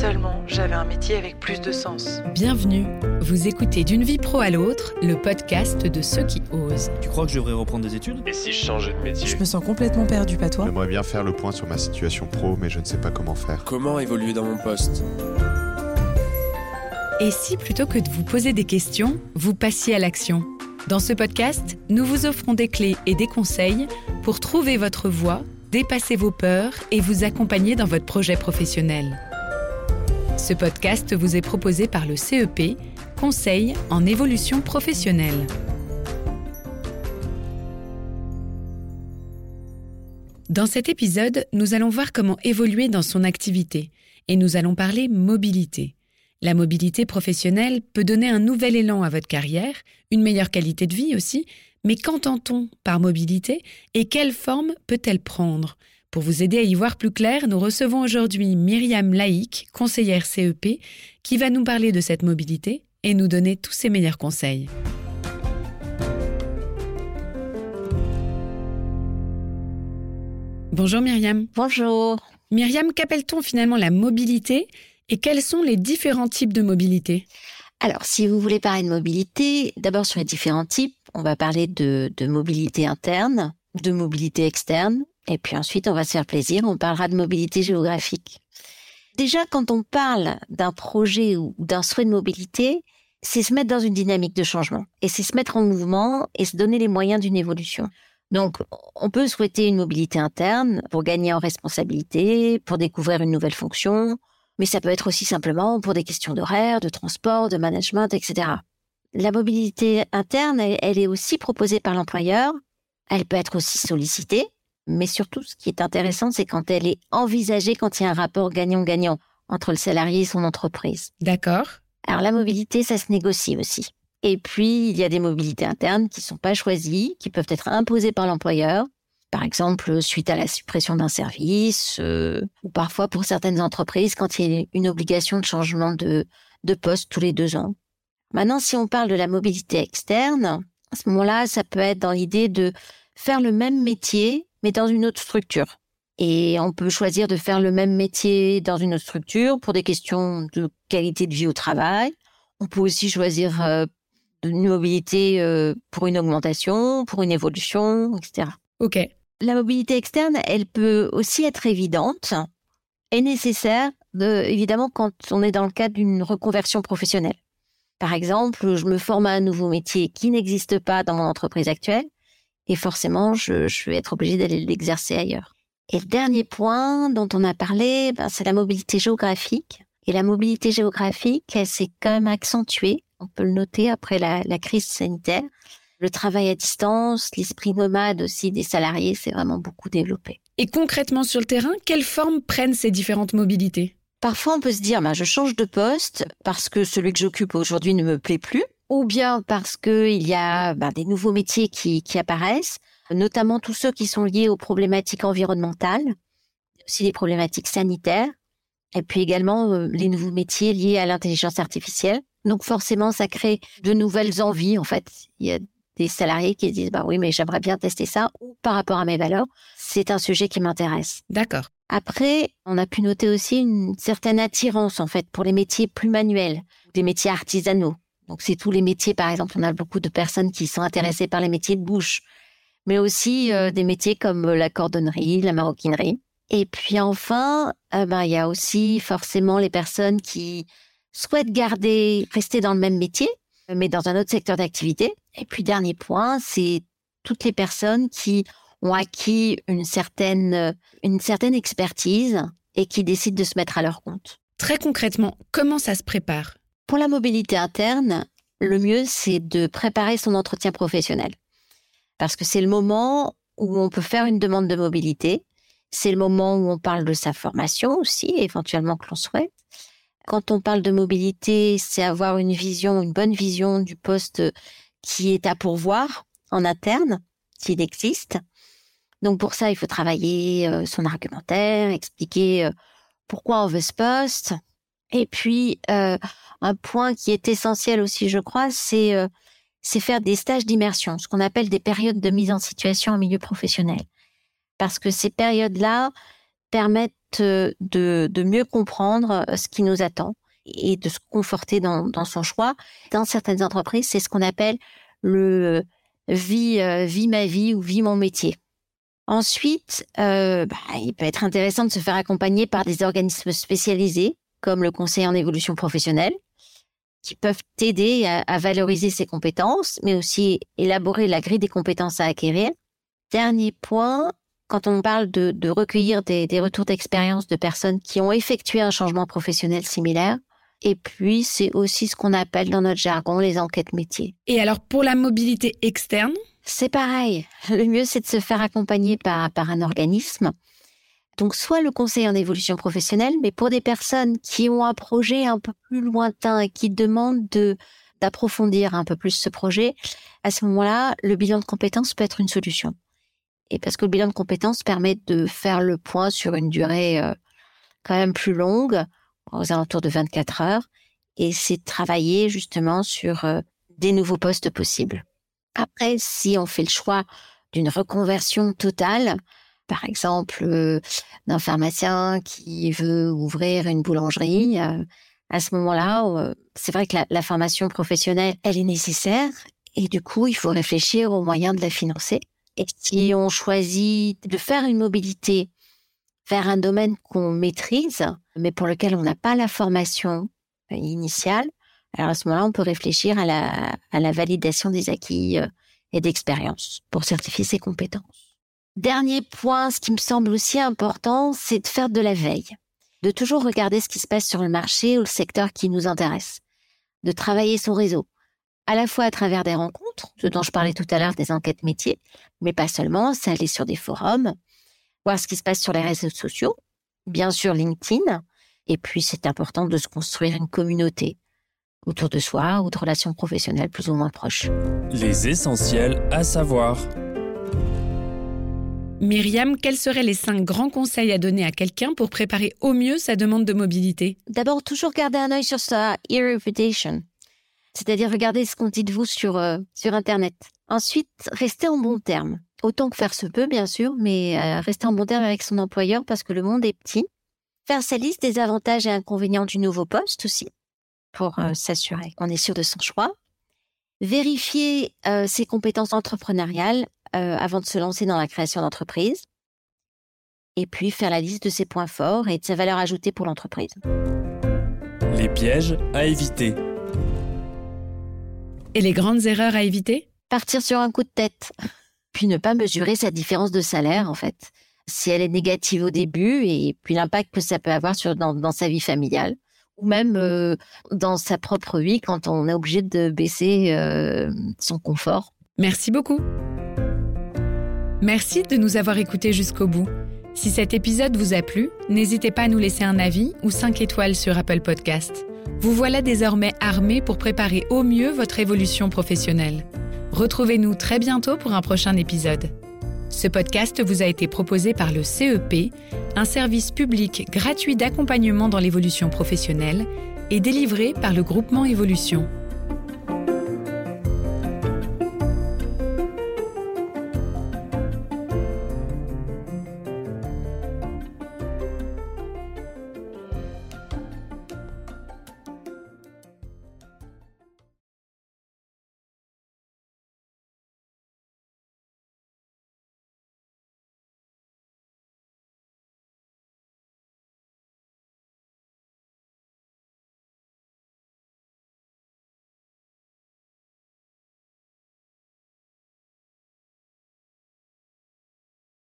seulement j'avais un métier avec plus de sens. Bienvenue, vous écoutez D'une vie pro à l'autre, le podcast de ceux qui osent. Tu crois que je devrais reprendre des études? Et si je changeais de métier? Je me sens complètement perdu, pas toi? J'aimerais bien faire le point sur ma situation pro, mais je ne sais pas comment faire. Comment évoluer dans mon poste? Et si plutôt que de vous poser des questions, vous passiez à l'action? Dans ce podcast, nous vous offrons des clés et des conseils pour trouver votre voie, dépasser vos peurs et vous accompagner dans votre projet professionnel. Ce podcast vous est proposé par le CEP, Conseil en évolution professionnelle. Dans cet épisode, nous allons voir comment évoluer dans son activité et nous allons parler mobilité. La mobilité professionnelle peut donner un nouvel élan à votre carrière, une meilleure qualité de vie aussi, mais qu'entend-on par mobilité et quelle forme peut-elle prendre? Pour vous aider à y voir plus clair, nous recevons aujourd'hui Myriam Laïc, conseillère CEP, qui va nous parler de cette mobilité et nous donner tous ses meilleurs conseils. Bonjour Myriam. Bonjour. Myriam, qu'appelle-t-on finalement la mobilité et quels sont les différents types de mobilité? Alors, si vous voulez parler de mobilité, d'abord sur les différents types, on va parler de, de mobilité interne, de mobilité externe, et puis ensuite, on va se faire plaisir, on parlera de mobilité géographique. Déjà, quand on parle d'un projet ou d'un souhait de mobilité, c'est se mettre dans une dynamique de changement, et c'est se mettre en mouvement et se donner les moyens d'une évolution. Donc, on peut souhaiter une mobilité interne pour gagner en responsabilité, pour découvrir une nouvelle fonction, mais ça peut être aussi simplement pour des questions d'horaire, de transport, de management, etc. La mobilité interne, elle, elle est aussi proposée par l'employeur, elle peut être aussi sollicitée, mais surtout, ce qui est intéressant, c'est quand elle est envisagée, quand il y a un rapport gagnant-gagnant entre le salarié et son entreprise. D'accord. Alors la mobilité, ça se négocie aussi. Et puis, il y a des mobilités internes qui ne sont pas choisies, qui peuvent être imposées par l'employeur, par exemple suite à la suppression d'un service, euh, ou parfois pour certaines entreprises quand il y a une obligation de changement de, de poste tous les deux ans. Maintenant, si on parle de la mobilité externe, à ce moment-là, ça peut être dans l'idée de faire le même métier, mais dans une autre structure. Et on peut choisir de faire le même métier dans une autre structure pour des questions de qualité de vie au travail. On peut aussi choisir euh, une mobilité euh, pour une augmentation, pour une évolution, etc. Ok. La mobilité externe, elle peut aussi être évidente et nécessaire, de, évidemment, quand on est dans le cadre d'une reconversion professionnelle. Par exemple, je me forme à un nouveau métier qui n'existe pas dans mon entreprise actuelle et forcément, je, je vais être obligée d'aller l'exercer ailleurs. Et le dernier point dont on a parlé, ben, c'est la mobilité géographique. Et la mobilité géographique, elle s'est quand même accentuée, on peut le noter après la, la crise sanitaire. Le travail à distance, l'esprit nomade aussi des salariés s'est vraiment beaucoup développé. Et concrètement sur le terrain, quelles formes prennent ces différentes mobilités? Parfois, on peut se dire, ben, je change de poste parce que celui que j'occupe aujourd'hui ne me plaît plus, ou bien parce qu'il y a ben, des nouveaux métiers qui, qui apparaissent, notamment tous ceux qui sont liés aux problématiques environnementales, aussi les problématiques sanitaires, et puis également euh, les nouveaux métiers liés à l'intelligence artificielle. Donc forcément, ça crée de nouvelles envies. En fait, il y a des salariés qui disent bah oui, mais j'aimerais bien tester ça ou par rapport à mes valeurs, c'est un sujet qui m'intéresse. D'accord. Après, on a pu noter aussi une certaine attirance en fait pour les métiers plus manuels, des métiers artisanaux. Donc c'est tous les métiers, par exemple, on a beaucoup de personnes qui sont intéressées par les métiers de bouche, mais aussi euh, des métiers comme la cordonnerie, la maroquinerie. Et puis enfin, euh, ben, il y a aussi forcément les personnes qui souhaitent garder, rester dans le même métier, mais dans un autre secteur d'activité. Et puis dernier point, c'est toutes les personnes qui ont acquis une certaine, une certaine expertise et qui décident de se mettre à leur compte. Très concrètement, comment ça se prépare? Pour la mobilité interne, le mieux, c'est de préparer son entretien professionnel. Parce que c'est le moment où on peut faire une demande de mobilité. C'est le moment où on parle de sa formation aussi, éventuellement que l'on souhaite. Quand on parle de mobilité, c'est avoir une vision, une bonne vision du poste qui est à pourvoir en interne, s'il existe. Donc pour ça, il faut travailler euh, son argumentaire, expliquer euh, pourquoi on veut ce poste. Et puis euh, un point qui est essentiel aussi, je crois, c'est euh, c'est faire des stages d'immersion, ce qu'on appelle des périodes de mise en situation en milieu professionnel. Parce que ces périodes-là permettent de, de mieux comprendre ce qui nous attend et de se conforter dans, dans son choix. Dans certaines entreprises, c'est ce qu'on appelle le vie, vie ma vie ou vie mon métier. Ensuite, euh, bah, il peut être intéressant de se faire accompagner par des organismes spécialisés, comme le conseil en évolution professionnelle, qui peuvent t'aider à, valoriser ses compétences, mais aussi élaborer la grille des compétences à acquérir. Dernier point, quand on parle de, recueillir des, des retours d'expérience de personnes qui ont effectué un changement professionnel similaire, et puis, c'est aussi ce qu'on appelle dans notre jargon les enquêtes métiers. Et alors, pour la mobilité externe? C'est pareil. Le mieux, c'est de se faire accompagner par, par un organisme. Donc, soit le conseil en évolution professionnelle, mais pour des personnes qui ont un projet un peu plus lointain et qui demandent de, d'approfondir un peu plus ce projet, à ce moment-là, le bilan de compétences peut être une solution. Et parce que le bilan de compétences permet de faire le point sur une durée euh, quand même plus longue, aux alentours de 24 heures, et c'est travailler justement sur euh, des nouveaux postes possibles. Après, si on fait le choix d'une reconversion totale, par exemple euh, d'un pharmacien qui veut ouvrir une boulangerie, euh, à ce moment-là, euh, c'est vrai que la, formation professionnelle, elle est nécessaire et du coup, il faut réfléchir aux moyens de la financer. Et si on choisit de faire une mobilité vers un domaine qu'on maîtrise, mais pour lequel on n'a pas la formation initiale, alors à ce moment-là, on peut réfléchir à la, à la validation des acquis et d'expérience pour certifier ses compétences. Dernier point, ce qui me semble aussi important, c'est de faire de la veille, de toujours regarder ce qui se passe sur le marché ou le secteur qui nous intéresse, de travailler son réseau, à la fois à travers des rencontres, ce dont je parlais tout à l'heure des enquêtes métiers, mais pas seulement, c'est aller sur des forums, voir ce qui se passe sur les réseaux sociaux, bien sûr LinkedIn, et puis c'est important de se construire une communauté, autour de soi ou de relations professionnelles plus ou moins proches. Les essentiels à savoir. Myriam, quels seraient les cinq grands conseils à donner à quelqu'un pour préparer au mieux sa demande de mobilité? D'abord, toujours garder un œil sur sa ear reputation, c'est-à-dire regarder ce qu'on dit de vous sur, euh, sur Internet. Ensuite, rester en bon terme. Autant que faire se peut, bien sûr, mais euh, rester en bon terme avec son employeur parce que le monde est petit. Faire sa liste des avantages et inconvénients du nouveau poste aussi pour euh, s'assurer qu'on est sûr de son choix. Vérifier ses compétences entrepreneuriales euh, avant de se lancer dans la création d'entreprise. Et puis faire la liste de ses points forts et de sa valeur ajoutée pour l'entreprise. Les pièges à éviter. Et les grandes erreurs à éviter? Partir sur un coup de tête. Puis ne pas mesurer sa différence de salaire, en fait. Si elle est négative au début, et puis l'impact que ça peut avoir sur, dans sa vie familiale ou même euh, dans sa propre vie quand on est obligé de baisser euh, son confort. Merci beaucoup. Merci de nous avoir écoutés jusqu'au bout. Si cet épisode vous a plu, n'hésitez pas à nous laisser un avis ou 5 étoiles sur Apple Podcast. Vous voilà désormais armé pour préparer au mieux votre évolution professionnelle. Retrouvez-nous très bientôt pour un prochain épisode. Ce podcast vous a été proposé par le CEP, un service public gratuit d'accompagnement dans l'évolution professionnelle, et délivré par le groupement Évolution.